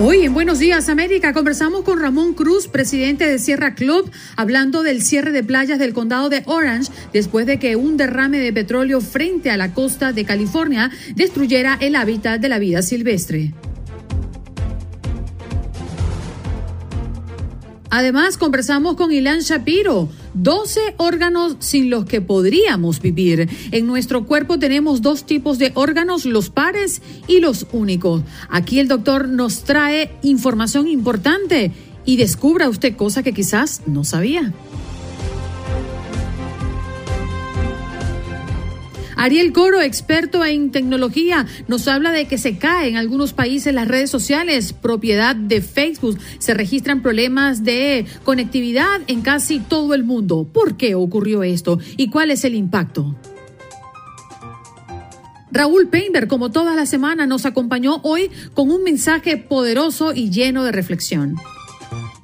Hoy en Buenos Días América conversamos con Ramón Cruz, presidente de Sierra Club, hablando del cierre de playas del condado de Orange después de que un derrame de petróleo frente a la costa de California destruyera el hábitat de la vida silvestre. Además, conversamos con Ilan Shapiro, 12 órganos sin los que podríamos vivir. En nuestro cuerpo tenemos dos tipos de órganos, los pares y los únicos. Aquí el doctor nos trae información importante y descubra usted cosas que quizás no sabía. Ariel Coro, experto en tecnología, nos habla de que se caen en algunos países las redes sociales, propiedad de Facebook. Se registran problemas de conectividad en casi todo el mundo. ¿Por qué ocurrió esto y cuál es el impacto? Raúl Peinberg, como toda la semana, nos acompañó hoy con un mensaje poderoso y lleno de reflexión.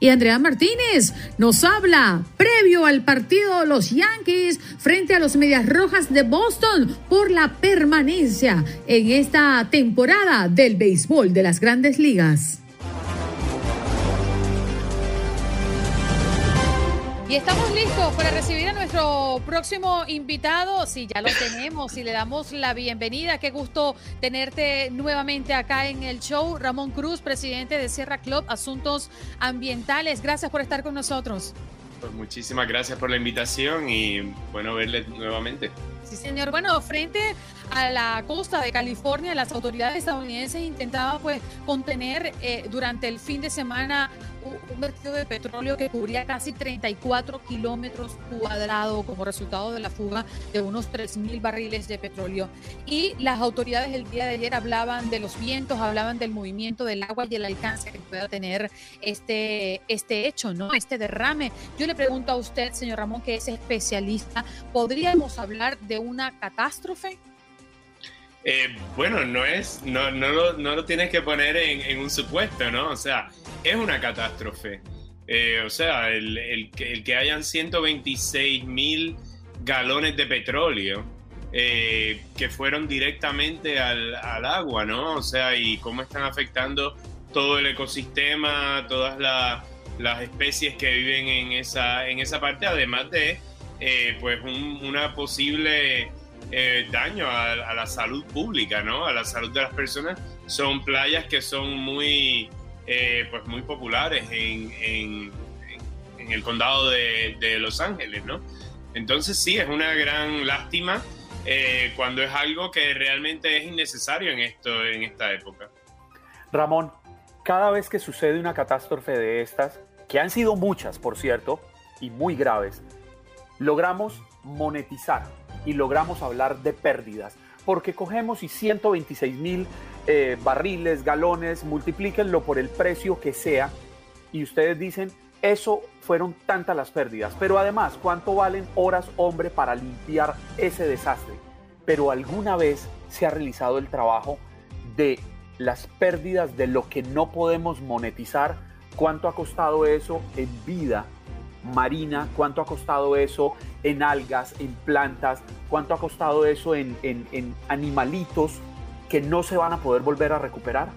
Y Andrea Martínez nos habla previo al partido de los Yankees frente a los Medias Rojas de Boston por la permanencia en esta temporada del béisbol de las grandes ligas. Y estamos listos para recibir a nuestro próximo invitado. Sí, ya lo tenemos y le damos la bienvenida. Qué gusto tenerte nuevamente acá en el show. Ramón Cruz, presidente de Sierra Club Asuntos Ambientales. Gracias por estar con nosotros. Pues muchísimas gracias por la invitación y bueno verle nuevamente. Sí, señor. Bueno, frente a la costa de California, las autoridades estadounidenses intentaban pues contener eh, durante el fin de semana un vertido de petróleo que cubría casi 34 kilómetros cuadrados como resultado de la fuga de unos 3.000 barriles de petróleo. Y las autoridades el día de ayer hablaban de los vientos, hablaban del movimiento del agua y el alcance que pueda tener este, este hecho, ¿no? Este derrame. Yo le pregunto a usted, señor Ramón, que es especialista, ¿podríamos hablar de una catástrofe? Eh, bueno, no es, no, no, lo, no lo tienes que poner en, un supuesto, ¿no? O sea, es una catástrofe. Eh, o sea, el, el, que hayan 126 mil galones de petróleo eh, que fueron directamente al, agua, ¿no? O sea, y cómo están afectando todo el ecosistema, todas la, las especies que viven en esa, en esa parte, además de, eh, pues, un, una posible eh, daño a, la salud pública, ¿no? A la salud de las personas. Son playas que son muy, eh, pues muy populares en, en, el condado de, de, Los Ángeles, ¿no? Entonces sí, es una gran lástima eh, cuando es algo que realmente es innecesario en, esto, en esta época. Ramón, cada vez que sucede una catástrofe de estas, que han sido muchas, por cierto, y muy graves, logramos monetizar y logramos hablar de pérdidas, porque cogemos y 126 mil eh, barriles, galones, multiplíquenlo por el precio que sea, y ustedes dicen, eso fueron tantas las pérdidas, pero además, ¿cuánto valen horas hombre para limpiar ese desastre? Pero alguna vez se ha realizado el trabajo de las pérdidas de lo que no podemos monetizar, cuánto ha costado eso en vida marina, cuánto ha costado eso en algas, en plantas, cuánto ha costado eso en, en, en animalitos que no se van a poder volver a recuperar?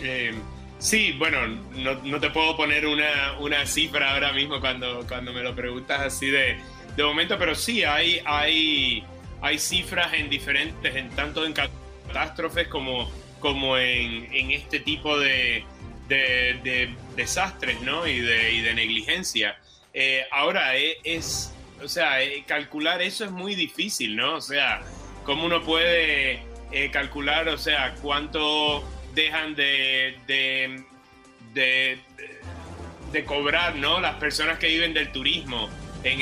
Eh, sí, bueno, no, no, te puedo poner una, una cifra ahora mismo cuando, cuando me lo preguntas así de, de momento, pero sí, hay, hay, hay cifras en diferentes, en tanto en catástrofes como, como en, en este tipo de, de, de, desastres ¿no? y, de, y de negligencia. Eh, ahora, es, o sea, calcular eso es muy difícil, ¿no? O sea, ¿cómo uno puede calcular, o sea, cuánto dejan de, de, de, cobrar, ¿no? Las personas que viven del turismo en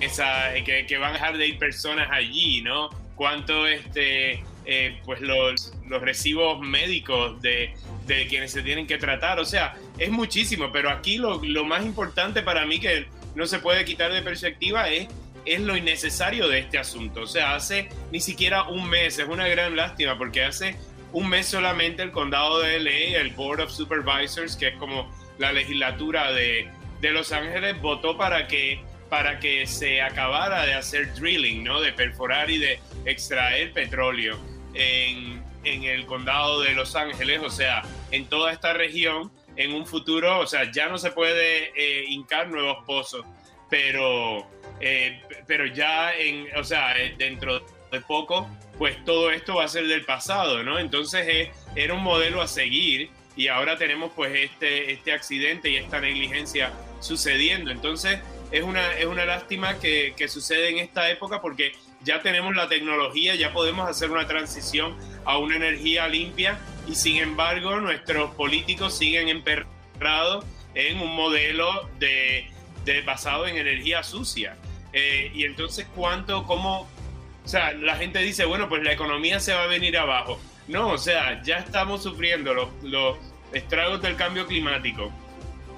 esa, que, que van a dejar de ir personas allí, ¿no? Cuánto este eh, pues los, los recibos médicos de, de, quienes se tienen que tratar. O sea, es muchísimo, pero aquí lo, lo, más importante para mí que no se puede quitar de perspectiva es, es lo innecesario de este asunto. O sea, hace ni siquiera un mes, es una gran lástima porque hace un mes solamente el condado de LA, el Board of Supervisors, que es como la legislatura de, de Los Ángeles, votó para que para que se acabara de hacer drilling, ¿no? De perforar y de extraer petróleo en, el condado de Los Ángeles, o sea, en toda esta región, en un futuro, o sea, ya no se puede eh, hincar nuevos pozos, pero, eh, pero ya en, o sea, eh, dentro de poco, pues todo esto va a ser del pasado, ¿no? Entonces era un modelo a seguir y ahora tenemos pues este, este accidente y esta negligencia sucediendo. Entonces es una, es una lástima que, que sucede en esta época porque ya tenemos la tecnología, ya podemos hacer una transición a una energía limpia y sin embargo nuestros políticos siguen emperrados en un modelo de, basado en energía sucia. Eh, y entonces, ¿cuánto, cómo? O sea, la gente dice, bueno, pues la economía se va a venir abajo. No, o sea, ya estamos sufriendo los, los estragos del cambio climático.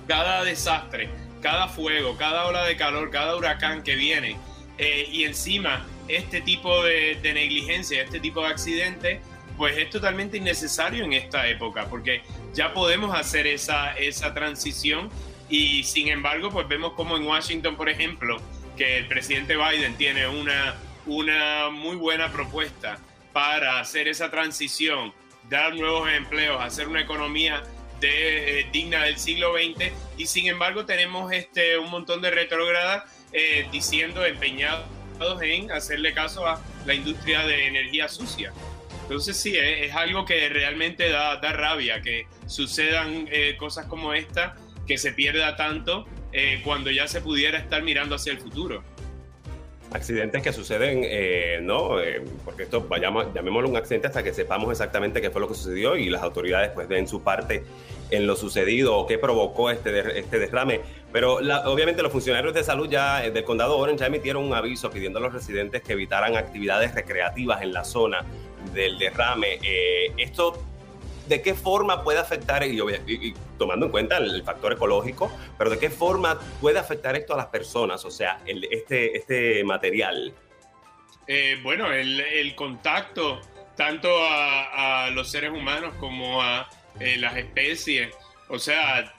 Cada desastre, cada fuego, cada ola de calor, cada huracán que viene. Eh, y encima este tipo de, negligencia, este tipo de accidente, pues es totalmente innecesario en esta época, porque ya podemos hacer esa, esa transición y sin embargo, pues vemos como en Washington, por ejemplo, que el presidente Biden tiene una, una muy buena propuesta para hacer esa transición, dar nuevos empleos, hacer una economía eh, digna del siglo XX y sin embargo tenemos este, un montón de retrógradas eh, diciendo empeñados en hacerle caso a la industria de energía sucia. Entonces sí, es, algo que realmente da, da rabia, que sucedan eh, cosas como esta, que se pierda tanto eh, cuando ya se pudiera estar mirando hacia el futuro. Accidentes que suceden, eh, ¿no? porque esto, vayamos, llamémoslo un accidente hasta que sepamos exactamente qué fue lo que sucedió y las autoridades pues den su parte en lo sucedido o qué provocó este, este derrame. Pero obviamente los funcionarios de salud ya eh, del condado Orange ya emitieron un aviso pidiendo a los residentes que evitaran actividades recreativas en la zona del derrame. Eh, esto ¿de qué forma puede afectar, y, tomando en cuenta el, factor ecológico, pero de qué forma puede afectar esto a las personas, o sea, este, este material? Eh, bueno, el, contacto tanto a, los seres humanos como a las especies, o sea,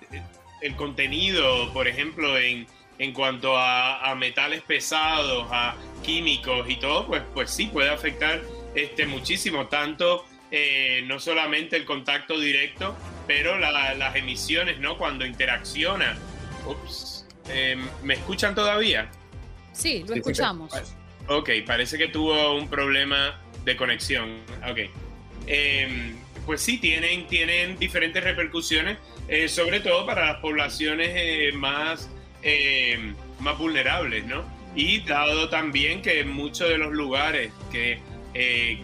el contenido, por ejemplo, en, en cuanto a, metales pesados, a químicos y todo, pues, pues sí, puede afectar este, muchísimo, tanto eh, no solamente el contacto directo, pero las emisiones, ¿no? Cuando interacciona. Ups, em, ¿Me escuchan todavía? Sí, lo escuchamos. Ok, parece que tuvo un problema de conexión. Ok. Em, pues sí, tienen, tienen diferentes repercusiones eh, sobre todo para las poblaciones eh, más, eh, más vulnerables, ¿no? Y dado también que muchos de los lugares que,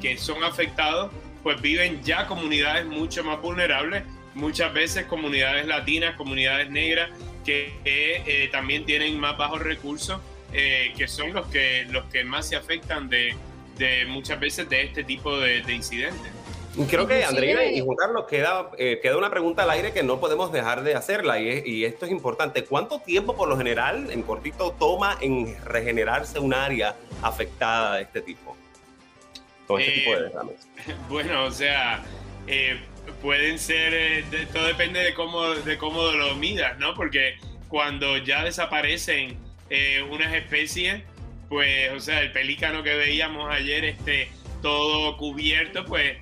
que son afectados, pues viven ya comunidades mucho más vulnerables, muchas veces comunidades latinas, comunidades negras, que también tienen más bajos recursos, que son los que, los que más se afectan de, de muchas veces de este tipo de, de incidentes. Creo que Andrea y Juan Carlos queda, eh, queda una pregunta al aire que no podemos dejar de hacerla y, esto es importante. ¿Cuánto tiempo por lo general, en cortito, toma en regenerarse un área afectada de este tipo? Con este tipo de eh. Bueno, o sea, eh, pueden ser, todo depende de cómo, de cómo lo midas, ¿no? Porque cuando ya desaparecen unas especies, pues, o sea, el pelícano que veíamos ayer, este, todo cubierto, pues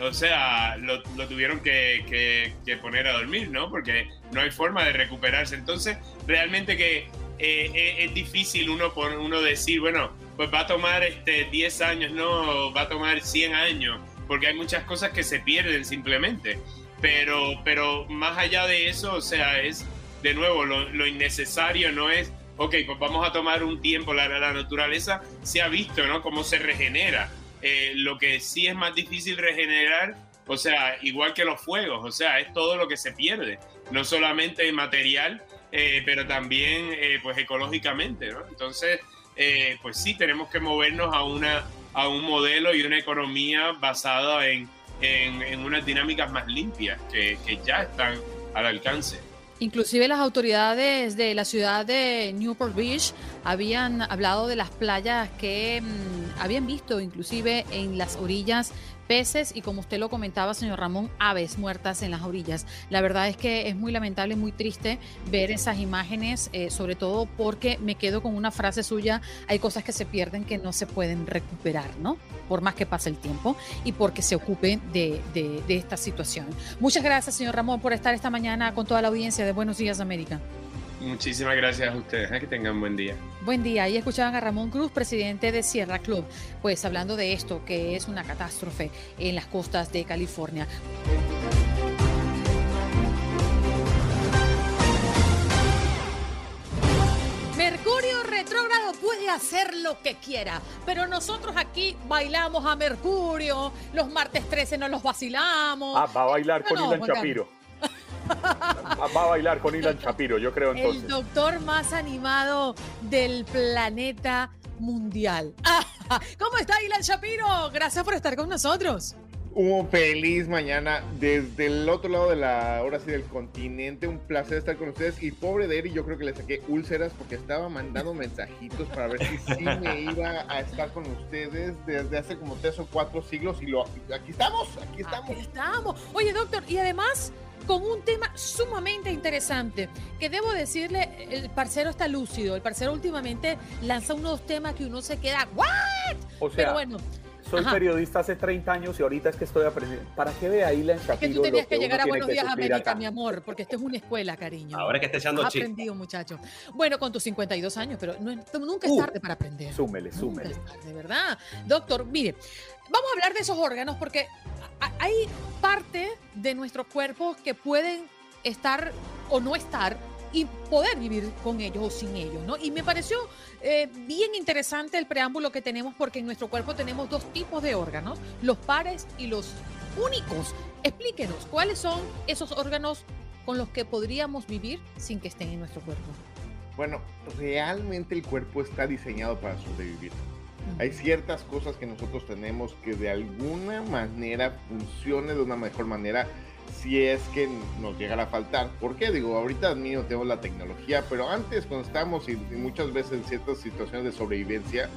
o sea, lo, tuvieron que, poner a dormir, ¿no? Porque no hay forma de recuperarse. Entonces, realmente que eh, eh, es, difícil uno, uno decir, bueno, pues va a tomar este 10 años, no, va a tomar 100 años, porque hay muchas cosas que se pierden simplemente. Pero, pero más allá de eso, o sea, es, de nuevo, lo, innecesario no es ok, pues vamos a tomar un tiempo, la, la naturaleza se ha visto, ¿no? Cómo se regenera. Eh, lo que sí es más difícil regenerar, o sea, igual que los fuegos, o sea, es todo lo que se pierde, no solamente material, eh, pero también eh, pues ecológicamente, ¿no? Entonces, pues sí, tenemos que movernos a, una, a un modelo y una economía basada en, en, unas dinámicas más limpias que, que ya están al alcance. Inclusive las autoridades de la ciudad de Newport Beach habían hablado de las playas que mm, habían visto inclusive en las orillas peces y como usted lo comentaba, señor Ramón, aves muertas en las orillas. La verdad es que es muy lamentable, muy triste ver esas imágenes, eh, sobre todo porque me quedo con una frase suya, hay cosas que se pierden que no se pueden recuperar, ¿no? Por más que pase el tiempo y porque se ocupe de, de esta situación. Muchas gracias, señor Ramón, por estar esta mañana con toda la audiencia de Buenos Días América. Muchísimas gracias a ustedes. ¿eh? Que tengan buen día. Buen día. Y escuchaban a Ramón Cruz, presidente de Sierra Club, pues hablando de esto, que es una catástrofe en las costas de California. Mercurio retrógrado puede hacer lo que quiera, pero nosotros aquí bailamos a Mercurio, los martes 13 nos los vacilamos. Ah, va a bailar con Ilan Chapiro. Va a bailar con Ilan Shapiro, yo creo entonces. El doctor más animado del planeta mundial. ¿Cómo está Ilan Shapiro? Gracias por estar con nosotros. Un feliz mañana desde el otro lado de la, ahora sí, del continente. Un placer estar con ustedes. Y pobre de Eri, yo creo que le saqué úlceras porque estaba mandando mensajitos para ver si sí me iba a estar con ustedes desde hace como tres o cuatro siglos. Y lo, aquí estamos, aquí estamos. Aquí estamos. Oye, doctor, y además con un tema sumamente interesante, que debo decirle, el parcero está lúcido, el parcero últimamente lanza unos temas que uno se queda, ¿what? O sea, Pero bueno. Soy periodista hace 30 años y ahorita es que estoy aprendiendo. ¿Para qué ve ahí la Es que tú tenías que, llegar a Buenos Días América, mi amor, porque esto es una escuela, cariño. Ahora que esté echando Has aprendido, muchacho. Bueno, con tus 52 años, pero nunca es uh, tarde para aprender. Súmele, súmele. De verdad. Doctor, mire, vamos a hablar de esos órganos porque hay parte de nuestro cuerpo que pueden estar o no estar y poder vivir con ellos o sin ellos, ¿no? Y me pareció eh, bien interesante el preámbulo que tenemos porque en nuestro cuerpo tenemos dos tipos de órganos, los pares y los únicos. Explíquenos, ¿cuáles son esos órganos con los que podríamos vivir sin que estén en nuestro cuerpo? Bueno, realmente el cuerpo está diseñado para sobrevivir. Hay ciertas cosas que nosotros tenemos que de alguna manera funcione de una mejor manera si es que nos llegara a faltar. ¿Por qué? Digo, ahorita mismo tenemos la tecnología, pero antes cuando estábamos y, muchas veces en ciertas situaciones de sobrevivencia,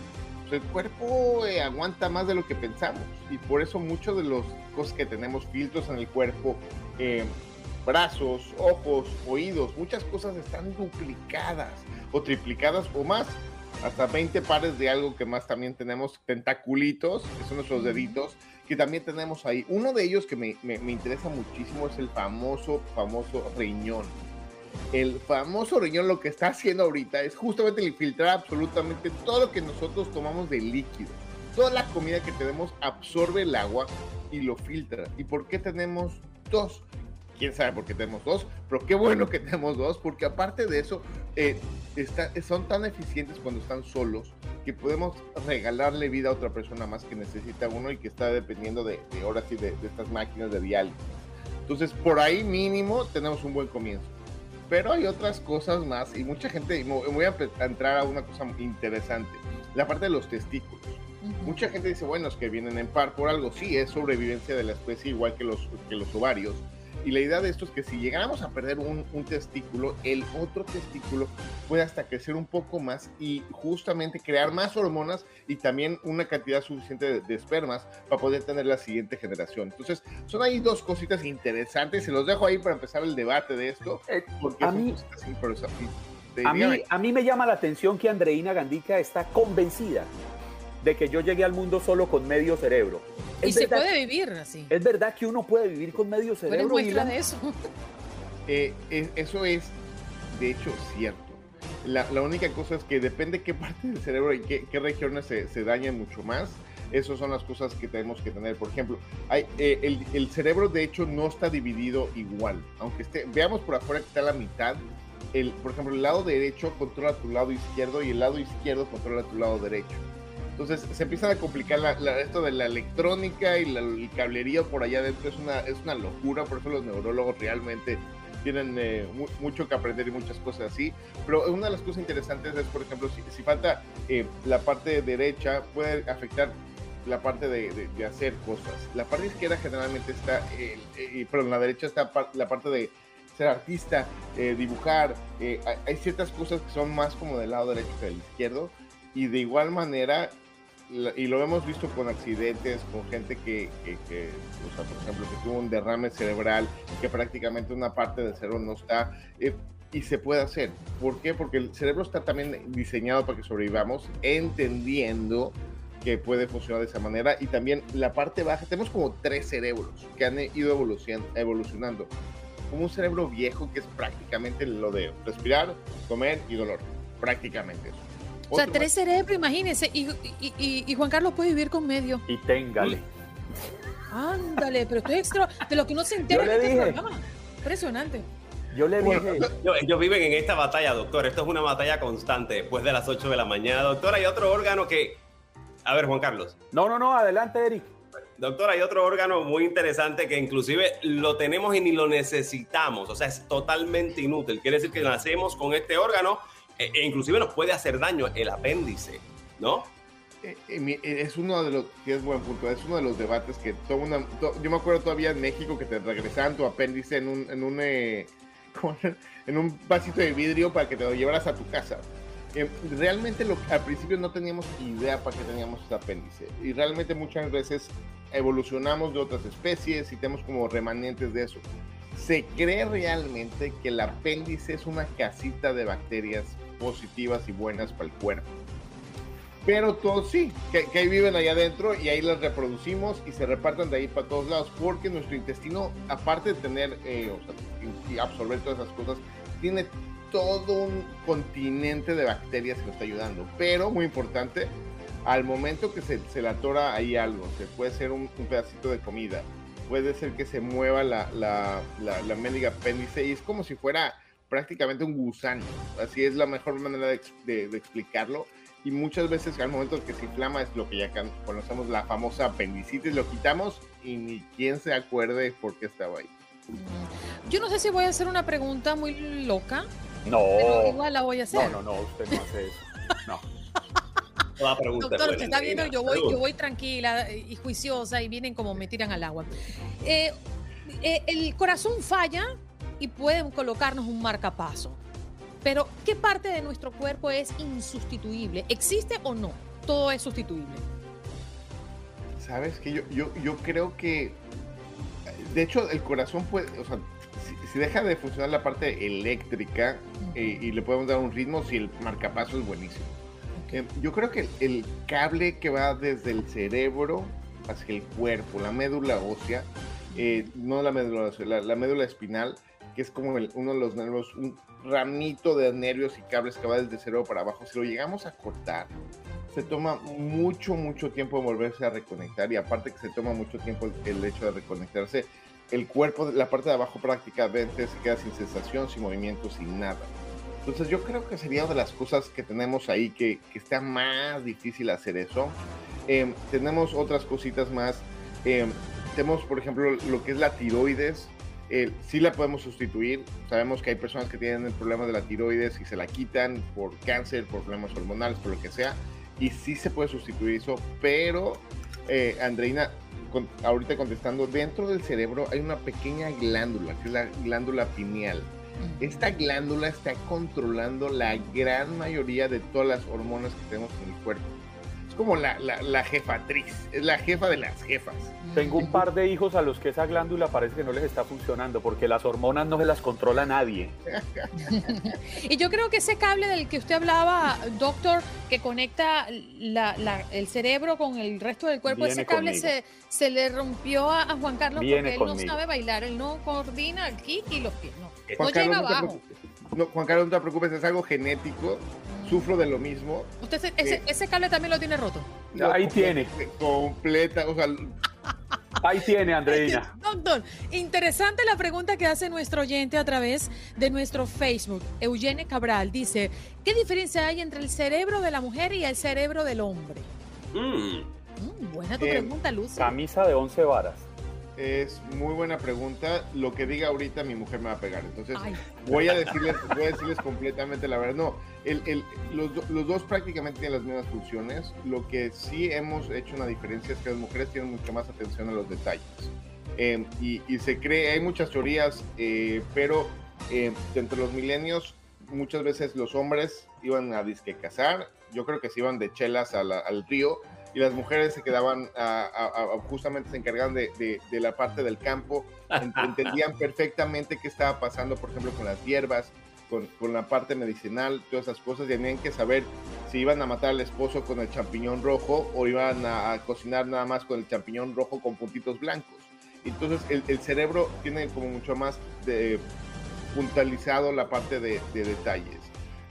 pues el cuerpo eh, aguanta más de lo que pensamos y por eso muchos de los cosas que tenemos, filtros en el cuerpo, eh, brazos, ojos, oídos, muchas cosas están duplicadas o triplicadas o más hasta 20 pares de algo que más también tenemos, tentaculitos, que son nuestros deditos, que también tenemos ahí. Uno de ellos que me, me, interesa muchísimo es el famoso, famoso riñón. El famoso riñón lo que está haciendo ahorita es justamente filtrar absolutamente todo lo que nosotros tomamos de líquido. Toda la comida que tenemos absorbe el agua y lo filtra. ¿Y por qué tenemos dos? Quién sabe por qué tenemos dos, pero qué bueno que tenemos dos, porque aparte de eso, eh, son tan eficientes cuando están solos que podemos regalarle vida a otra persona más que necesita uno y que está dependiendo de, de horas y de, estas máquinas de diálisis. Entonces, por ahí mínimo tenemos un buen comienzo. Pero hay otras cosas más y mucha gente, voy a entrar a una cosa interesante, la parte de los testículos. Mucha gente dice, bueno, es que vienen en par por algo. Sí, es sobrevivencia de la especie igual que los, que los ovarios y la idea de esto es que si llegáramos a perder un, testículo, el otro testículo puede hasta crecer un poco más y justamente crear más hormonas y también una cantidad suficiente de, espermas para poder tener la siguiente generación. Entonces, son ahí dos cositas interesantes. Se los dejo ahí para empezar el debate de esto. Eh, porque a, mí, a, mí, a mí me llama la atención que Andreina Gandica está convencida de que yo llegué al mundo solo con medio cerebro. Y se puede vivir así. Es verdad que uno puede vivir con medio cerebro. muestra de eso? Eh, eso es, de hecho, cierto. La, única cosa es que depende qué parte del cerebro y qué, regiones se, se, dañan mucho más. Esas son las cosas que tenemos que tener. Por ejemplo, hay, eh, el, el, cerebro de hecho no está dividido igual. Aunque esté, veamos por afuera que está la mitad, el, por ejemplo, el lado derecho controla tu lado izquierdo y el lado izquierdo controla tu lado derecho. Entonces se empieza a complicar la, esto de la electrónica y la, el cablerío por allá adentro. Es una, es una locura, por eso los neurólogos realmente tienen eh, mucho que aprender y muchas cosas así. Pero una de las cosas interesantes es, por ejemplo, si, si falta eh, la parte derecha, puede afectar la parte de, de, hacer cosas. La parte izquierda generalmente está, eh, perdón, la derecha está la parte de ser artista, dibujar. hay ciertas cosas que son más como del lado derecho que del izquierdo. Y de igual manera, y lo hemos visto con accidentes, con gente que, que, o sea, por ejemplo, que tuvo un derrame cerebral, que prácticamente una parte del cerebro no está, eh, y se puede hacer. ¿Por qué? Porque el cerebro está también diseñado para que sobrevivamos, entendiendo que puede funcionar de esa manera, y también la parte baja, tenemos como tres cerebros que han ido evolucionando. Como un cerebro viejo que es prácticamente lo de respirar, comer y dolor, prácticamente eso o sea, tres cerebros, imagínense. Y, y, Juan Carlos puede vivir con medio. Y téngale. Ándale, pero esto es extra. De lo que uno se entera en este programa. Impresionante. Yo le dije. Ellos, viven en esta batalla, doctor. Esto es una batalla constante después de las 8 de la mañana. Doctor, hay otro órgano que. A ver, Juan Carlos. No, no, no, adelante, Eric. Doctor, hay otro órgano muy interesante que inclusive lo tenemos y ni lo necesitamos. O sea, es totalmente inútil. Quiere decir que nacemos con este órgano e, e, inclusive nos puede hacer daño el apéndice, ¿no? Eh, eh, eh, es uno de los, que es buen punto, es uno de los debates que todo una, yo me acuerdo todavía en México que te regresaban tu apéndice en un, en un, en un vasito de vidrio para que te lo llevaras a tu casa. realmente lo, al principio no teníamos idea para qué teníamos ese apéndice y realmente muchas veces evolucionamos de otras especies y tenemos como remanentes de eso. Se cree realmente que el apéndice es una casita de bacterias positivas y buenas para el cuerpo. Pero todos sí, que, ahí viven allá adentro y ahí las reproducimos y se reparten de ahí para todos lados, porque nuestro intestino, aparte de tener eh, y absorber todas esas cosas, tiene todo un continente de bacterias que nos está ayudando. Pero, muy importante, al momento que se, se le atora ahí algo, se puede ser un, pedacito de comida, puede ser que se mueva la, la, la, la médica apéndice y es como si fuera prácticamente un gusano. Así es la mejor manera de, explicarlo. Y muchas veces al momento que se inflama es lo que ya conocemos la famosa apendicitis, lo quitamos y ni quien se acuerde por qué estaba ahí. Yo no sé si voy a hacer una pregunta muy loca. No. Pero igual la voy a hacer. No, no, no, usted no hace eso. No. Doctor, usted está viendo, yo voy, yo voy tranquila y juiciosa y vienen como me tiran al agua. Eh, eh, el corazón falla y pueden colocarnos un marcapaso. Pero, ¿qué parte de nuestro cuerpo es insustituible? ¿Existe o no? Todo es sustituible. Sabes que yo, yo, yo creo que, de hecho, el corazón puede, o sea, si, deja de funcionar la parte eléctrica eh, y le podemos dar un ritmo, si el marcapaso es buenísimo. Eh, yo creo que el, cable que va desde el cerebro hacia el cuerpo, la médula ósea, eh, no la médula ósea, la médula espinal, que es como uno de los nervios, un ramito de nervios y cables que va desde cero para abajo, si lo llegamos a cortar, se toma mucho, mucho tiempo volverse a reconectar y aparte que se toma mucho tiempo el hecho de reconectarse, el cuerpo, la parte de abajo prácticamente se queda sin sensación, sin movimiento, sin nada. Entonces yo creo que sería una de las cosas que tenemos ahí que, que está más difícil hacer eso. Em, tenemos otras cositas más. Em, tenemos, por ejemplo, lo que es la tiroides eh, sí la podemos sustituir. Sabemos que hay personas que tienen el problema de la tiroides y se la quitan por cáncer, por problemas hormonales, por lo que sea. Y sí se puede sustituir eso, pero eh, Andreina, ahorita contestando, dentro del cerebro hay una pequeña glándula, que es la glándula pineal. Esta glándula está controlando la gran mayoría de todas las hormonas que tenemos en el cuerpo como la, la, jefatriz, es la jefa de las jefas. Tengo un par de hijos a los que esa glándula parece que no les está funcionando porque las hormonas no se las controla nadie. y yo creo que ese cable del que usted hablaba, doctor, que conecta el cerebro con el resto del cuerpo, ese cable se, se, le rompió a, Juan Carlos porque él no sabe bailar, él no coordina el kick y los pies, no, no llega abajo. Juan Carlos, no te preocupes, es algo genético sufro de lo mismo. ¿Usted ese, ese, cable también lo tiene roto? Ahí tiene. Completa, o sea, Ahí tiene, Andreina. Doctor, interesante la pregunta que hace nuestro oyente a través de nuestro Facebook. Eugene Cabral dice, ¿qué diferencia hay entre el cerebro de la mujer y el cerebro del hombre? Mm. Mm, buena tu Eh, pregunta, Luz. Camisa de 11 varas. Es muy buena pregunta. Lo que diga ahorita mi mujer me va a pegar. Entonces Ay. voy a decirles, voy a decirles completamente la verdad. No, el, el- los, do- los dos prácticamente tienen las mismas funciones. Lo que sí hemos hecho una diferencia es que las mujeres tienen mucho más atención a los detalles. Eh, y, y se cree, hay muchas teorías, eh, pero eh, entre los milenios muchas veces los hombres iban a disque cazar. Yo creo que se iban de chelas la- al río y las mujeres se quedaban, a- a- a- justamente se encargaban de, de- de la parte del campo, ent- entendían perfectamente qué estaba pasando, por ejemplo, con las hierbas, con, con la parte medicinal, todas esas cosas, y tenían que saber si iban a matar al esposo con el champiñón rojo o iban a, a cocinar nada más con el champiñón rojo con puntitos blancos. Entonces el, el cerebro tiene como mucho más de, puntualizado la parte de, de detalles.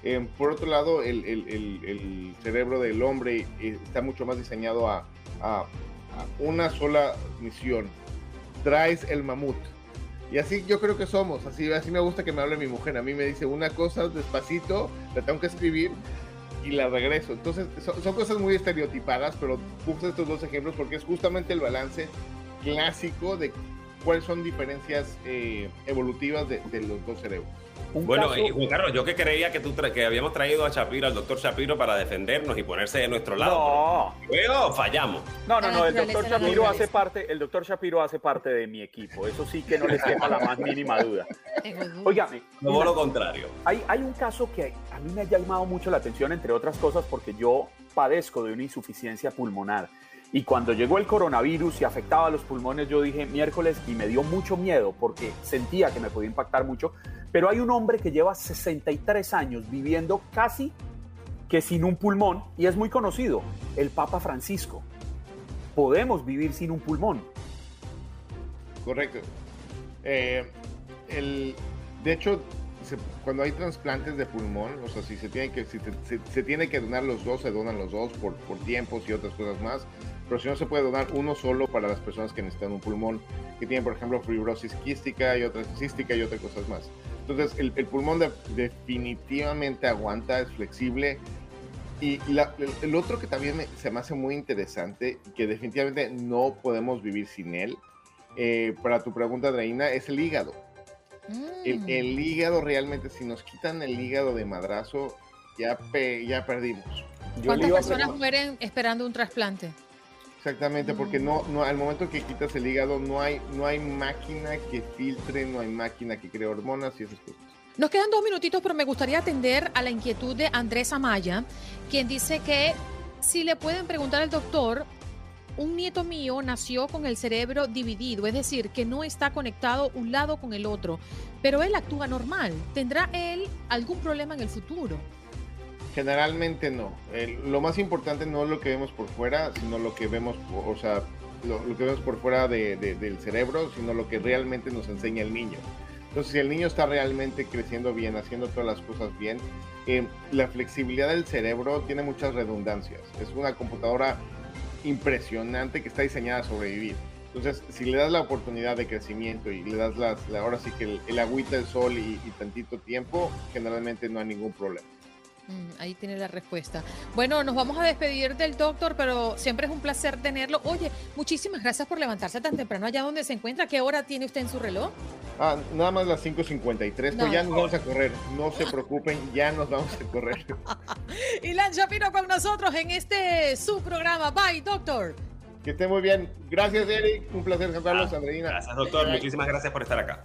Eh, por otro lado, el, cerebro del hombre eh, está mucho más diseñado a, una sola misión. Traes el mamut. Y así yo creo que somos. Así, me gusta que me hable mi mujer. A mí me dice una cosa despacito, la tengo que escribir y la regreso. Entonces, son, cosas muy estereotipadas, pero puse estos dos ejemplos porque es justamente el balance clásico de cuáles son diferencias eh, evolutivas de los dos cerebros. Un Bueno, caso- y Juan Carlos, yo que creía que tú tra- que habíamos traído a Shapiro, al doctor Shapiro, para defendernos y ponerse de nuestro lado. No, Luego fallamos. no, no, no, el doctor Shapiro hace parte, el doctor Shapiro hace parte de mi equipo, eso sí que no les quepa la más mínima duda. Óigame, No mira, lo contrario. hay, hay un caso que a mí me ha llamado mucho la atención, entre otras cosas, porque yo padezco de una insuficiencia pulmonar. Y cuando llegó el coronavirus y afectaba los pulmones, yo dije miércoles y me dio mucho miedo porque sentía que me podía impactar mucho. Pero hay un hombre que lleva 63 años viviendo casi que sin un pulmón y es muy conocido, el Papa Francisco. Podemos vivir sin un pulmón. Correcto. Eh, el, de hecho, cuando hay trasplantes de pulmón, o sea, si se tiene que, si se tiene que donar los dos, se donan los dos por, por tiempos y otras cosas más. Pero si no se puede donar uno solo para las personas que necesitan un pulmón, que tienen, por ejemplo, fibrosis quística y otras cística y otras cosas más. Entonces, el, el pulmón de- definitivamente aguanta, es flexible. Y la- el, el otro que también me- se me hace muy interesante, que definitivamente no podemos vivir sin él, eh, para tu pregunta, Andreina, es el hígado. El, Mm. el hígado realmente, si nos quitan el hígado de madrazo, ya, pe- ya perdimos. Yo ¿Cuántas personas mueren esperando un trasplante? Exactamente, porque no, no, al momento que quitas el hígado, no hay, no hay máquina que filtre, no hay máquina que cree hormonas y esas cosas. Nos quedan dos minutitos, pero me gustaría atender a la inquietud de Andrés Amaya, quien dice que si le pueden preguntar al doctor, un nieto mío nació con el cerebro dividido, es decir, que no está conectado un lado con el otro, pero él actúa normal. ¿Tendrá él algún problema en el futuro? Generalmente no. Lo más importante no es lo que vemos por fuera, sino lo que vemos, o sea, lo, que vemos por fuera de- de- del cerebro, sino lo que realmente nos enseña el niño. Entonces, si el niño está realmente creciendo bien, haciendo todas las cosas bien, eh, la flexibilidad del cerebro tiene muchas redundancias. Es una computadora impresionante que está diseñada a sobrevivir. Entonces, si le das la oportunidad de crecimiento y le das las, la- ahora sí que el, agüita, el sol y tantito tiempo, generalmente no hay ningún problema. Mm, ahí tiene la respuesta. Bueno, nos vamos a despedir del doctor, pero siempre es un placer tenerlo. Oye, muchísimas gracias por levantarse tan temprano allá donde se encuentra. ¿Qué hora tiene usted en su reloj? Ah, nada más las 5.53, No. pero ya nos vamos a correr. No se preocupen, ya nos vamos a correr. Ilan Shapiro con nosotros en este su programa. Bye, doctor. Que esté muy bien. Gracias, Eric. Un placer saludarlos, Andreina. Gracias, doctor. Muchísimas gracias por estar acá.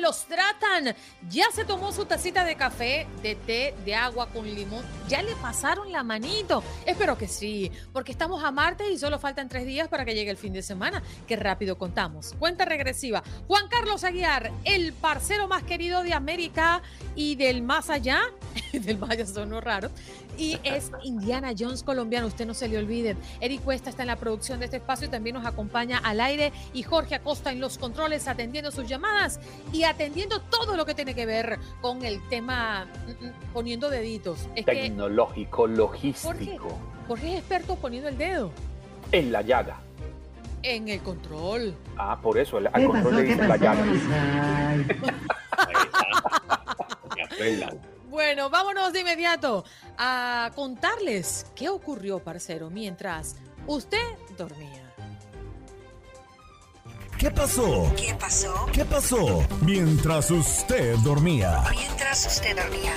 Los tratan? ¿Ya se tomó su tacita de café, de té, de agua con limón? ¿Ya le pasaron la manito? Espero que sí, porque estamos a martes y solo faltan tres días para que llegue el fin de semana. Qué rápido contamos. Cuenta regresiva. Juan Carlos Aguiar, el parcero más querido de América y del más allá, del más allá sonó raro, y es Indiana Jones colombiano, usted no se le olvide. Eric Cuesta está en la producción de este espacio y también nos acompaña al aire y Jorge Acosta en los controles atendiendo sus llamadas y atendiendo todo lo que tiene que ver con el tema mm, mm, poniendo deditos. Es Tecnológico, Jorge, logístico. Jorge es experto poniendo el dedo En la llaga. en el control. Ah, por eso, al control le dicen la llaga. Bueno, vámonos de inmediato a contarles qué ocurrió, parcero, mientras usted dormía. ¿Qué pasó? ¿Qué pasó? ¿Qué pasó? Mientras usted dormía. Mientras usted dormía.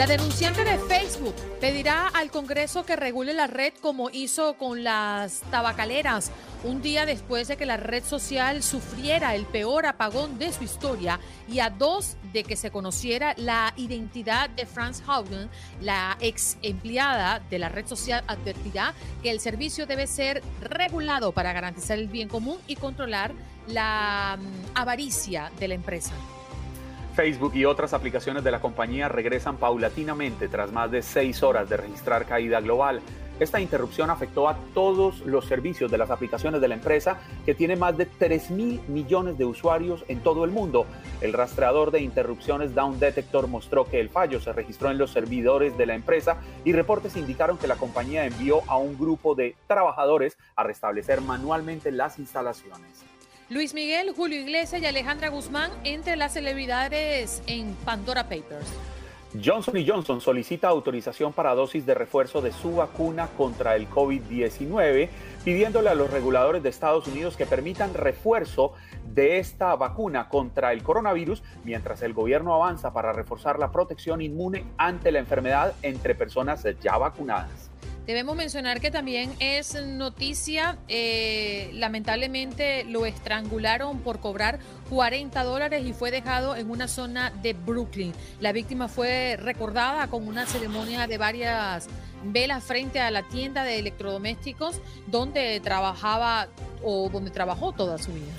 La denunciante de Facebook pedirá al Congreso que regule la red como hizo con las tabacaleras, un día después de que la red social sufriera el peor apagón de su historia y a dos de que se conociera la identidad de Franz Haugen, la ex empleada de la red social advertirá que el servicio debe ser regulado para garantizar el bien común y controlar la mm, avaricia de la empresa. Facebook y otras aplicaciones de la compañía regresan paulatinamente tras más de seis horas de registrar caída global. Esta interrupción afectó a todos los servicios de las aplicaciones de la empresa, que tiene más de 3 mil millones de usuarios en todo el mundo. El rastreador de interrupciones Down Detector mostró que el fallo se registró en los servidores de la empresa y reportes indicaron que la compañía envió a un grupo de trabajadores a restablecer manualmente las instalaciones. Luis Miguel, Julio Iglesias y Alejandra Guzmán entre las celebridades en Pandora Papers. Johnson Johnson solicita autorización para dosis de refuerzo de su vacuna contra el COVID-19, pidiéndole a los reguladores de Estados Unidos que permitan refuerzo de esta vacuna contra el coronavirus, mientras el gobierno avanza para reforzar la protección inmune ante la enfermedad entre personas ya vacunadas. Debemos mencionar que también es noticia, eh, lamentablemente lo estrangularon por cobrar 40 dólares y fue dejado en una zona de Brooklyn. La víctima fue recordada con una ceremonia de varias velas frente a la tienda de electrodomésticos donde trabajaba o donde trabajó toda su vida.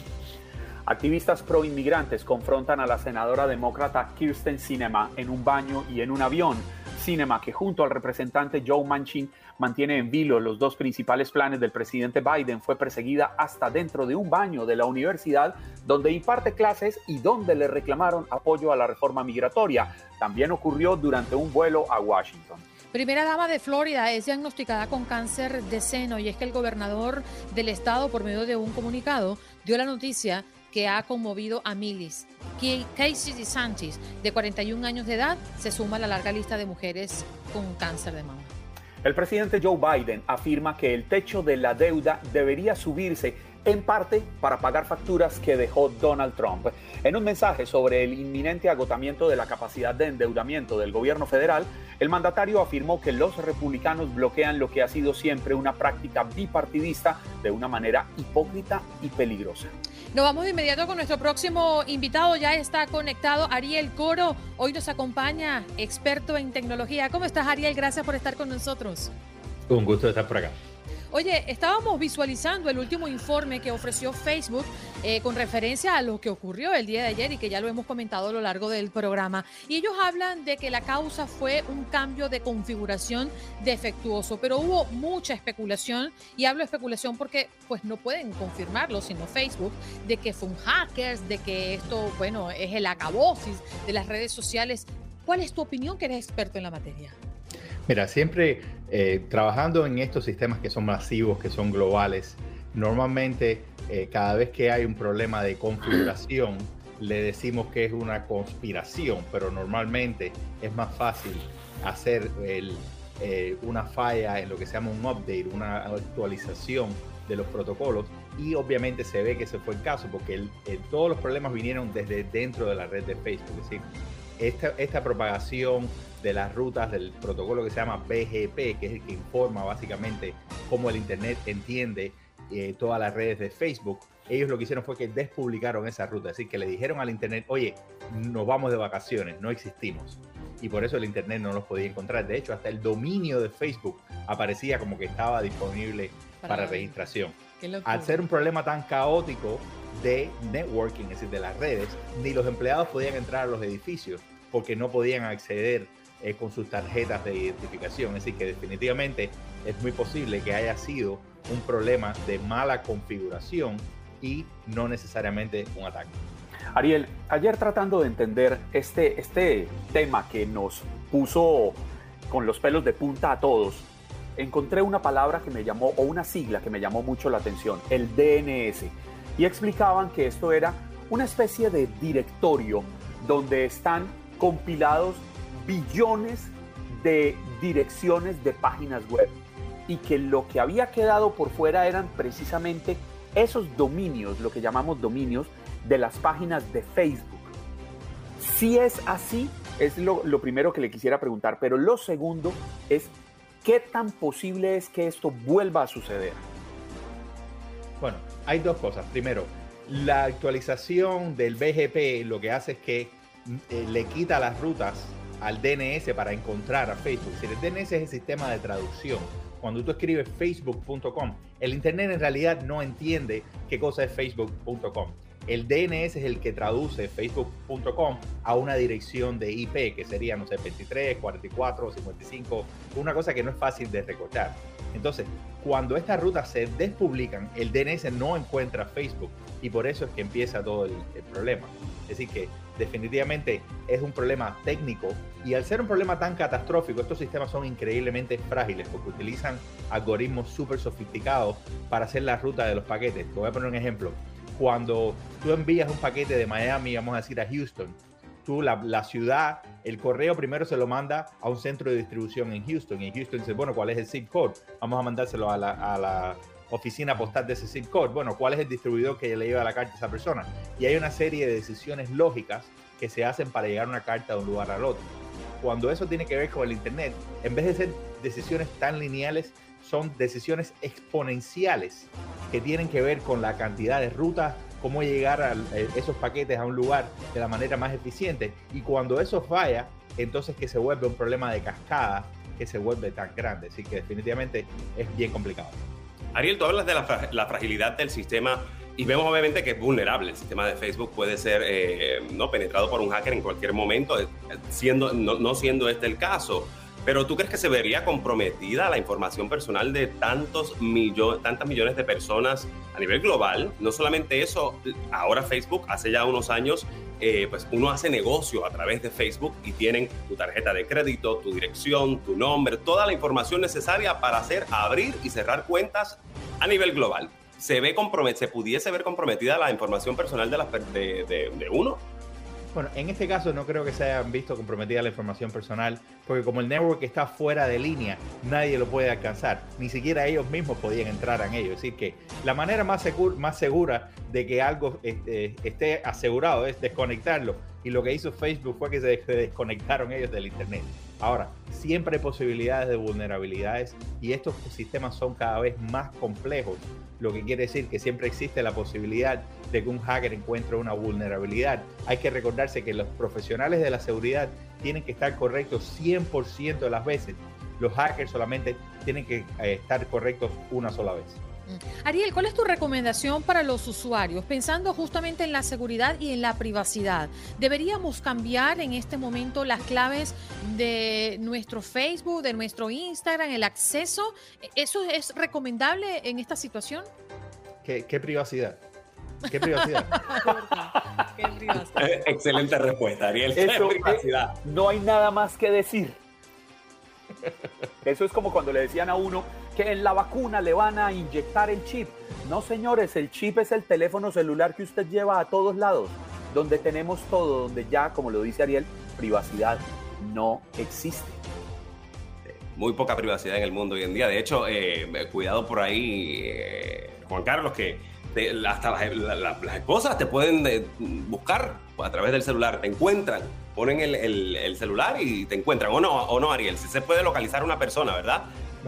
Activistas pro inmigrantes confrontan a la senadora demócrata Kirsten Sinema en un baño y en un avión. Sinema, que junto al representante Joe Manchin mantiene en vilo los dos principales planes del presidente Biden, fue perseguida hasta dentro de un baño de la universidad donde imparte clases y donde le reclamaron apoyo a la reforma migratoria. También ocurrió durante un vuelo a Washington. Primera dama de Florida es diagnosticada con cáncer de seno y es que el gobernador del estado, por medio de un comunicado, dio la noticia que ha conmovido a miles. Casey DeSantis, de 41 años de edad, se suma a la larga lista de mujeres con cáncer de mama. El presidente Joe Biden afirma que el techo de la deuda debería subirse en parte para pagar facturas que dejó Donald Trump. En un mensaje sobre el inminente agotamiento de la capacidad de endeudamiento del gobierno federal, el mandatario afirmó que los republicanos bloquean lo que ha sido siempre una práctica bipartidista de una manera hipócrita y peligrosa. Nos vamos de inmediato con nuestro próximo invitado. Ya está conectado Ariel Coro. Hoy nos acompaña, experto en tecnología. ¿Cómo estás, Ariel? Gracias por estar con nosotros. Un gusto estar por acá. Oye, estábamos visualizando el último informe que ofreció Facebook eh, con referencia a lo que ocurrió el día de ayer y que ya lo hemos comentado a lo largo del programa. Y ellos hablan de que la causa fue un cambio de configuración defectuoso, pero hubo mucha especulación y hablo de especulación porque pues no pueden confirmarlo, sino Facebook, de que fue un hackers, de que esto, bueno, es el acabosis de las redes sociales. ¿Cuál es tu opinión que eres experto en la materia? Mira, siempre eh, trabajando en estos sistemas que son masivos, que son globales, normalmente eh, cada vez que hay un problema de configuración, le decimos que es una conspiración, pero normalmente es más fácil hacer eh, una falla en lo que se llama un update, una actualización de los protocolos y obviamente se ve que ese fue el caso porque todos los problemas vinieron desde dentro de la red de Facebook. Es decir, esta, esta propagación de las rutas del protocolo que se llama BGP, que es el que informa básicamente cómo el Internet entiende eh, todas las redes de Facebook, ellos lo que hicieron fue que despublicaron esa ruta, es decir, que le dijeron al Internet, oye, nos vamos de vacaciones, no existimos. Y por eso el Internet no los podía encontrar. De hecho, hasta el dominio de Facebook aparecía como que estaba disponible para, registración. Al ser un problema tan caótico de networking, es decir, de las redes, ni los empleados podían entrar a los edificios porque no podían acceder eh, con sus tarjetas de identificación. Decir, que definitivamente es muy posible que haya sido un problema de mala configuración y no necesariamente un ataque. Ariel, ayer tratando de entender este, este tema que nos puso con los pelos de punta a todos, encontré una palabra que me llamó, o una sigla que me llamó mucho la atención, el DNS. Y explicaban que esto era una especie de directorio donde están compilados billones de direcciones de páginas web y que lo que había quedado por fuera eran precisamente esos dominios, lo que llamamos dominios, de las páginas de Facebook. Si es así, es lo, primero que le quisiera preguntar, pero lo segundo es ¿qué tan posible es que esto vuelva a suceder? Bueno, hay dos cosas. Primero, la actualización del BGP lo que hace es que eh, le quita las rutas al DNS para encontrar a Facebook. Si el DNS es el sistema de traducción. Cuando tú escribes facebook.com, el Internet en realidad no entiende qué cosa es facebook.com. El DNS es el que traduce facebook.com a una dirección de IP, que sería, no sé, 23, 44, 55, una cosa que no es fácil de recordar. Entonces, cuando estas rutas se despublican, el DNS no encuentra Facebook y por eso es que empieza todo el, el problema. Es decir, que definitivamente es un problema técnico y al ser un problema tan catastrófico, estos sistemas son increíblemente frágiles porque utilizan algoritmos súper sofisticados para hacer la ruta de los paquetes. Te voy a poner un ejemplo cuando tú envías un paquete de Miami, vamos a decir, a Houston, tú, la, ciudad, el correo primero se lo manda a un centro de distribución en Houston. Y Houston dice, bueno, ¿cuál es el zip code? Vamos a mandárselo a la, oficina postal de ese zip. Bueno, ¿cuál es el distribuidor que le lleva la carta a esa persona? Y hay una serie de decisiones lógicas que se hacen para llegar una carta de un lugar al otro. Cuando eso tiene que ver con el Internet, en vez de ser decisiones tan lineales, son decisiones exponenciales que tienen que ver con la cantidad de rutas, cómo llegar a eh, esos paquetes a un lugar de la manera más eficiente. Y cuando eso falla, entonces que se vuelve un problema de cascada que se vuelve tan grande. Así que definitivamente es bien complicado. Ariel, tú hablas de la, fragilidad del sistema y vemos obviamente que es vulnerable. El sistema de Facebook puede ser eh, no penetrado por un hacker en cualquier momento, eh, siendo, no siendo este el caso. Pero ¿tú crees que se vería comprometida la información personal de tantos millones, tantas millones de personas a nivel global? No solamente eso, ahora Facebook, hace ya unos años, eh, pues uno hace negocio a través de Facebook y tienen tu tarjeta de crédito, tu dirección, tu nombre, toda la información necesaria para hacer, abrir y cerrar cuentas a nivel global. ¿Se, ve se pudiese ver comprometida la información personal de, las, de, de uno? Bueno, en este caso no creo que se hayan visto comprometida la información personal, porque como el network está fuera de línea, nadie lo puede alcanzar. Ni siquiera ellos mismos podían entrar en ello. Es decir, que la manera más, más segura de que algo este, esté asegurado es desconectarlo. Y lo que hizo Facebook fue que se desconectaron ellos del Internet. Ahora, siempre hay posibilidades de vulnerabilidades y estos sistemas son cada vez más complejos, lo que quiere decir que siempre existe la posibilidad de que un hacker encuentre una vulnerabilidad. Hay que recordarse que los profesionales de la seguridad tienen que estar correctos 100% de las veces. Los hackers solamente tienen que eh, estar correctos una sola vez. Ariel, ¿cuál es tu recomendación para los usuarios? Pensando justamente en la seguridad y en la privacidad. ¿Deberíamos cambiar en este momento las claves de nuestro Facebook, de nuestro Instagram, el acceso? ¿Eso es recomendable en esta situación? ¿Qué, privacidad? ¿Qué privacidad? Qué privacidad. Excelente respuesta, Ariel. ¿Qué Eso, privacidad? eh, no hay nada más que decir. Eso es como cuando le decían a uno que en la vacuna le van a inyectar el chip. No, señores, el chip es el teléfono celular que usted lleva a todos lados, donde tenemos todo, donde ya, como lo dice Ariel, privacidad no existe. muy poca privacidad en el mundo hoy en día. De hecho, eh, cuidado por ahí, eh, Juan Carlos, que hasta las, la- la- las esposas te pueden eh, buscar a través del celular, te encuentran, ponen el, el- el celular y te encuentran. O no, o no, Ariel, si se puede localizar una persona, ¿verdad?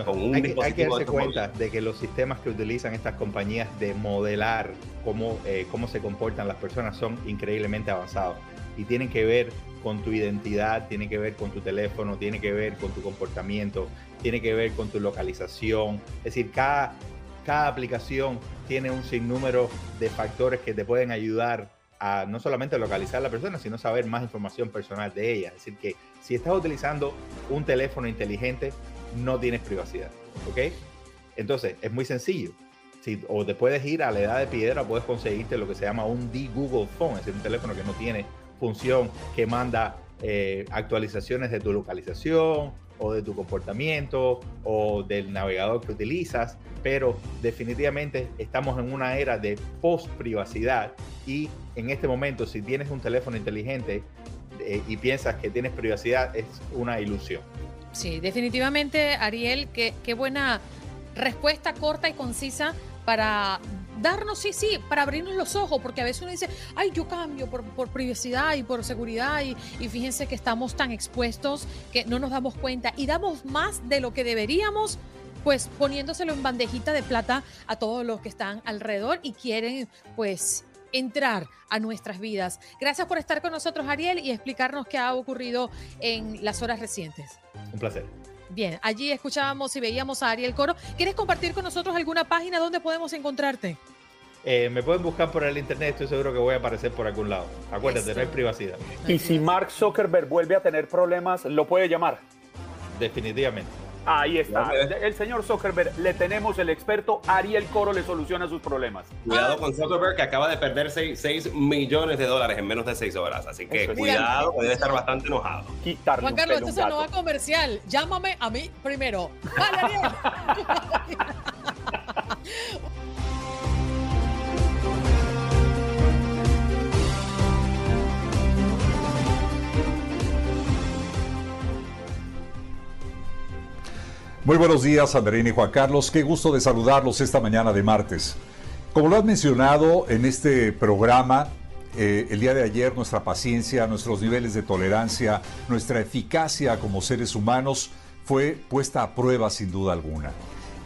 Con un hay, que, hay que dispositivo darse cuenta de que los sistemas que utilizan estas compañías de modelar cómo, eh, cómo se comportan las personas son increíblemente avanzados y tienen que ver con tu identidad, tiene que ver con tu teléfono, tiene que ver con tu comportamiento, tiene que ver con tu localización. Es decir, cada, cada aplicación tiene un sinnúmero de factores que te pueden ayudar a no solamente localizar a la persona, sino saber más información personal de ella. Es decir, que si estás utilizando un teléfono inteligente, no tienes privacidad. ¿Ok? Entonces, es muy sencillo. O te puedes ir a la edad de piedra, puedes conseguirte lo que se llama un D-Google Phone, es decir, un teléfono que no tiene función, que manda eh, actualizaciones de tu localización o de tu comportamiento o del navegador que utilizas, pero definitivamente estamos en una era de post-privacidad y en este momento si tienes un teléfono inteligente eh, y piensas que tienes privacidad es una ilusión. Sí, definitivamente, Ariel, qué, qué buena respuesta corta y concisa para darnos, sí, sí, para abrirnos los ojos, porque a veces uno dice, ay, yo cambio por, por privacidad y por seguridad, y, y fíjense que estamos tan expuestos que no nos damos cuenta y damos más de lo que deberíamos, pues poniéndoselo en bandejita de plata a todos los que están alrededor y quieren, pues, entrar a nuestras vidas. Gracias por estar con nosotros, Ariel, y explicarnos qué ha ocurrido en las horas recientes. Un placer. Bien, allí escuchábamos y veíamos a Ariel Coro. ¿Quieres compartir con nosotros alguna página donde podemos encontrarte? Eh, me pueden buscar por el internet, estoy seguro que voy a aparecer por algún lado. Acuérdate, Eso. no hay privacidad. Y si Mark Zuckerberg vuelve a tener problemas, lo puede llamar. Definitivamente. Ahí está. El señor Zuckerberg, le tenemos el experto Ariel Coro, le soluciona sus problemas. Cuidado con Zuckerberg, que acaba de perder 6, millones de dólares en menos de 6 horas. Así que es. cuidado, debe estar bastante enojado. Quitarle Juan un Carlos, pelo a un entonces no gato. va comercial. Llámame a mí primero. Vale, Ariel. Muy buenos días, Andreina y Juan Carlos. Qué gusto de saludarlos esta mañana de martes. Como lo han mencionado en este programa, eh, el día de ayer nuestra paciencia, nuestros niveles de tolerancia, nuestra eficacia como seres humanos fue puesta a prueba sin duda alguna.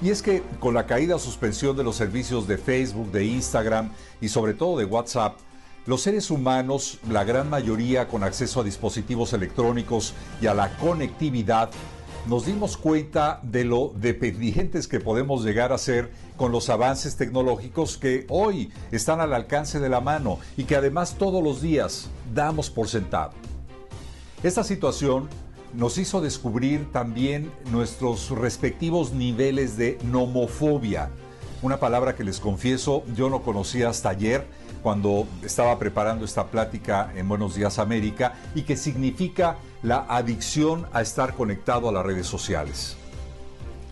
Y es que con la caída o suspensión de los servicios de Facebook, de Instagram y sobre todo de WhatsApp, los seres humanos, la gran mayoría con acceso a dispositivos electrónicos y a la conectividad, nos dimos cuenta de lo dependientes que podemos llegar a ser con los avances tecnológicos que hoy están al alcance de la mano y que además todos los días damos por sentado. Esta situación nos hizo descubrir también nuestros respectivos niveles de nomofobia, una palabra que les confieso yo no conocía hasta ayer cuando estaba preparando esta plática en Buenos Días América y que significa la adicción a estar conectado a las redes sociales.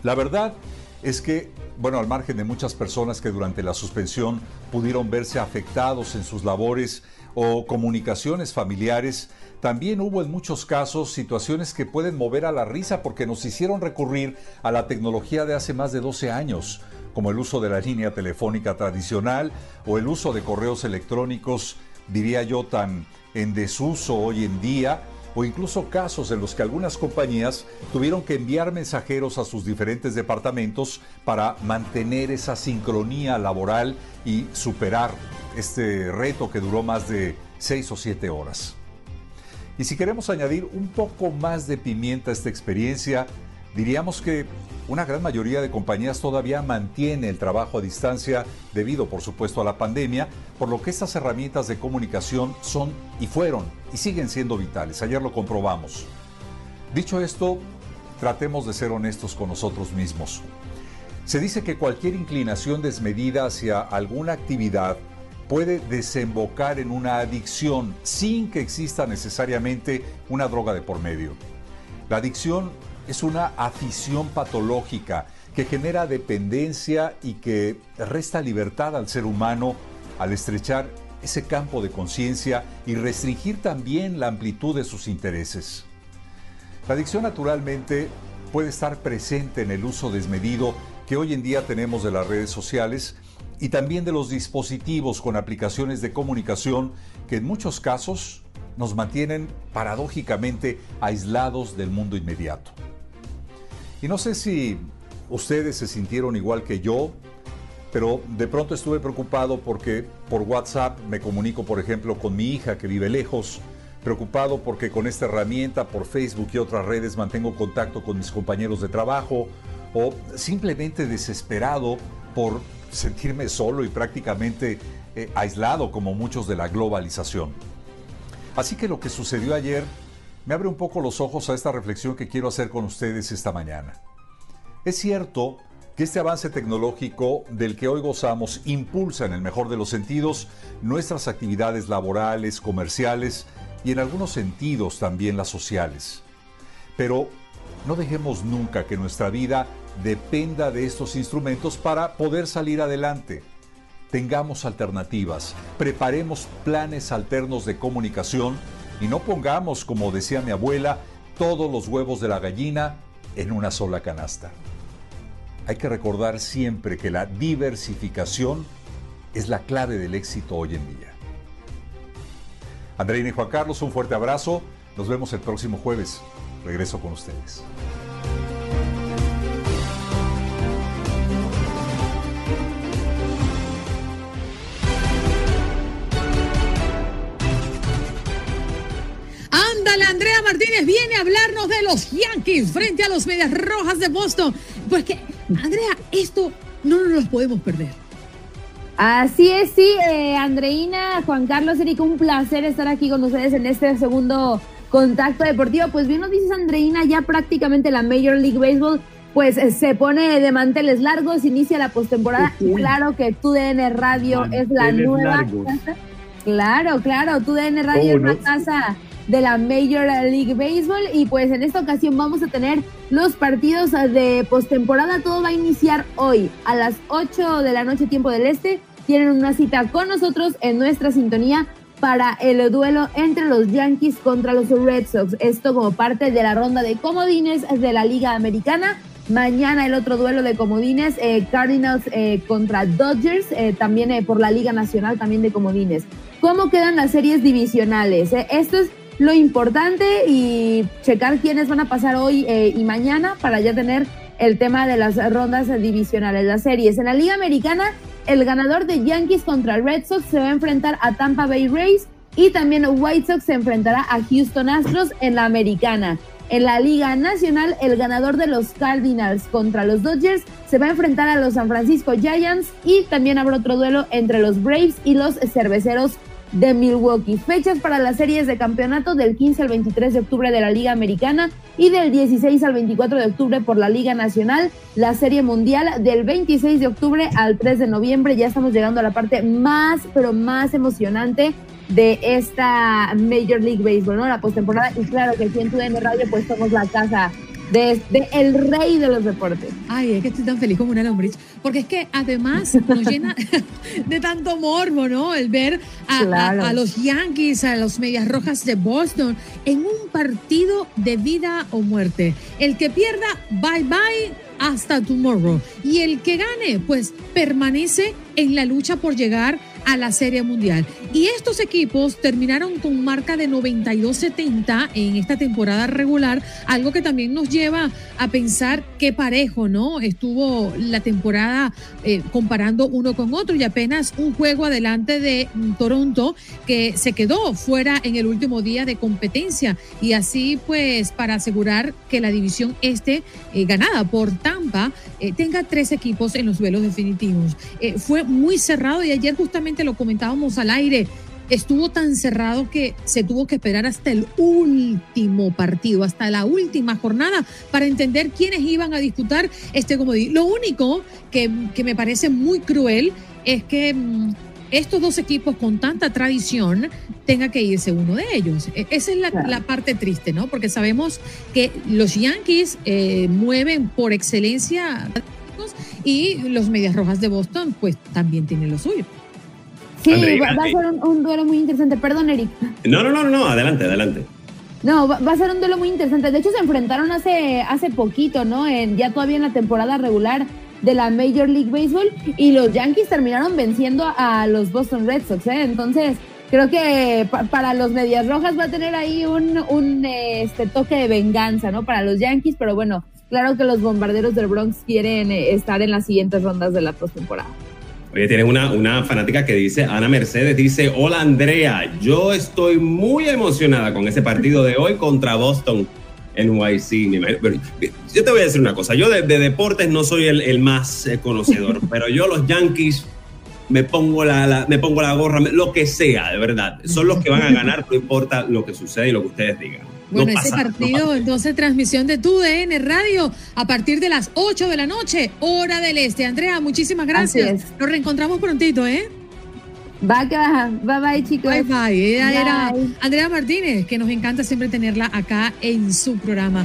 La verdad es que, bueno, al margen de muchas personas que durante la suspensión pudieron verse afectados en sus labores o comunicaciones familiares, también hubo en muchos casos situaciones que pueden mover a la risa porque nos hicieron recurrir a la tecnología de hace más de 12 años, como el uso de la línea telefónica tradicional o el uso de correos electrónicos, diría yo, tan en desuso hoy en día, o incluso casos en los que algunas compañías tuvieron que enviar mensajeros a sus diferentes departamentos para mantener esa sincronía laboral y superar este reto que duró más de seis o siete horas. Y si queremos añadir un poco más de pimienta a esta experiencia, diríamos que una gran mayoría de compañías todavía mantiene el trabajo a distancia debido, por supuesto, a la pandemia, por lo que estas herramientas de comunicación son y fueron y siguen siendo vitales. Ayer lo comprobamos. Dicho esto, tratemos de ser honestos con nosotros mismos. Se dice que cualquier inclinación desmedida hacia alguna actividad puede desembocar en una adicción sin que exista necesariamente una droga de por medio. La adicción es una afición patológica que genera dependencia y que resta libertad al ser humano al estrechar ese campo de conciencia y restringir también la amplitud de sus intereses. La adicción naturalmente puede estar presente en el uso desmedido que hoy en día tenemos de las redes sociales y también de los dispositivos con aplicaciones de comunicación que en muchos casos nos mantienen paradójicamente aislados del mundo inmediato. Y no sé si ustedes se sintieron igual que yo, pero de pronto estuve preocupado porque por WhatsApp me comunico, por ejemplo, con mi hija que vive lejos, preocupado porque con esta herramienta, por Facebook y otras redes, mantengo contacto con mis compañeros de trabajo, o simplemente desesperado por sentirme solo y prácticamente eh, aislado como muchos de la globalización. Así que lo que sucedió ayer me abre un poco los ojos a esta reflexión que quiero hacer con ustedes esta mañana. Es cierto que este avance tecnológico del que hoy gozamos impulsa en el mejor de los sentidos nuestras actividades laborales, comerciales y en algunos sentidos también las sociales. Pero no dejemos nunca que nuestra vida dependa de estos instrumentos para poder salir adelante. Tengamos alternativas, preparemos planes alternos de comunicación y no pongamos, como decía mi abuela, todos los huevos de la gallina en una sola canasta. Hay que recordar siempre que la diversificación es la clave del éxito hoy en día. Andreina y Juan Carlos, un fuerte abrazo. Nos vemos el próximo jueves. Regreso con ustedes. Martínez viene a hablarnos de los Yankees frente a los Medias Rojas de Boston. Pues que, Andrea, esto no nos lo podemos perder. Así es, sí, eh, Andreina, Juan Carlos, Erika, un placer estar aquí con ustedes en este segundo contacto deportivo. Pues bien nos dices, Andreina, ya prácticamente la Major League Baseball pues eh, se pone de manteles largos, inicia la postemporada. Claro que TUDN Radio es la nueva casa. Claro, claro, TUDN Radio es la casa de la Major League Baseball y pues en esta ocasión vamos a tener los partidos de postemporada. Todo va a iniciar hoy a las 8 de la noche tiempo del este. Tienen una cita con nosotros en nuestra sintonía para el duelo entre los Yankees contra los Red Sox. Esto como parte de la ronda de comodines de la Liga Americana. Mañana el otro duelo de comodines, eh, Cardinals eh, contra Dodgers, eh, también por la Liga Nacional, también de comodines. ¿Cómo quedan las series divisionales? Esto es lo importante y checar quiénes van a pasar hoy y mañana para ya tener el tema de las rondas divisionales, las series. En la Liga Americana, el ganador de Yankees contra Red Sox se va a enfrentar a Tampa Bay Rays y también White Sox se enfrentará a Houston Astros en la Americana. En la Liga Nacional, el ganador de los Cardinals contra los Dodgers se va a enfrentar a los San Francisco Giants y también habrá otro duelo entre los Braves y los Cerveceros de Milwaukee. Fechas para las series de campeonato del 15 al 23 de octubre de la Liga Americana y del 16 al 24 de octubre por la Liga Nacional. La Serie Mundial del 26 de octubre al 3 de noviembre. Ya estamos llegando a la parte más, pero más emocionante de esta Major League Baseball, ¿no? La postemporada. Y claro que aquí en TUDN Radio pues somos la casa de, el rey de los deportes. Ay, es que estoy tan feliz como una lombriz, porque es que además nos llena de tanto morbo, ¿no? El ver a, a, los Yankees, a los Medias Rojas de Boston en un partido de vida o muerte. El que pierda, bye bye, hasta tomorrow. Y el que gane, pues permanece en la lucha por llegar a la Serie Mundial. Y estos equipos terminaron con marca de 92-70 en esta temporada regular, algo que también nos lleva a pensar qué parejo, ¿no? Estuvo la temporada eh, comparando uno con otro y apenas un juego adelante de Toronto que se quedó fuera en el último día de competencia y así pues para asegurar que la división este eh, ganada por Tampa eh, tenga tres equipos en los duelos definitivos. fue muy cerrado y ayer justamente lo comentábamos al aire, estuvo tan cerrado que se tuvo que esperar hasta el último partido, hasta la última jornada, para entender quiénes iban a disputar este comodín. Lo único que, que me parece muy cruel es que mm, estos dos equipos con tanta tradición tenga que irse uno de ellos. E- Esa es la, Claro. la parte triste, ¿no? Porque sabemos que los Yankees eh, mueven por excelencia y los Medias Rojas de Boston pues también tienen lo suyo. Sí, va, va a ser un, un duelo muy interesante. Perdón, Eric. No, no, no, no, adelante, adelante. No, va, va a ser un duelo muy interesante. De hecho, se enfrentaron hace, hace poquito, ¿no? En, ya todavía en la temporada regular de la Major League Baseball y los Yankees terminaron venciendo a los Boston Red Sox, ¿eh? Entonces, creo que pa- para los Medias Rojas va a tener ahí un, un este, toque de venganza, ¿no? Para los Yankees, pero bueno, claro que los bombarderos del Bronx quieren eh, estar en las siguientes rondas de la postemporada. Oye, tienes una, una fanática que dice, Ana Mercedes dice, hola Andrea, yo estoy muy emocionada con ese partido de hoy contra Boston imagino- pero yo te voy a decir una cosa, yo de, de deportes no soy el, el más eh, conocedor, pero yo los Yankees me pongo la, la- me pongo la gorra, lo que sea, de verdad. Son los que van a ganar, no importa lo que suceda y lo que ustedes digan. No Bueno, ese pasa- no partido, pasa. entonces, transmisión de tu DN Radio a partir de las 8 de la noche, hora del este. Andrea, muchísimas gracias. Nos reencontramos prontito, ¿eh? Va que va. Bye bye, chicos. Bye bye. Ella era Bye. Andrea Martínez, que nos encanta siempre tenerla acá en su programa.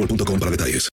boostmobile.com para detalles.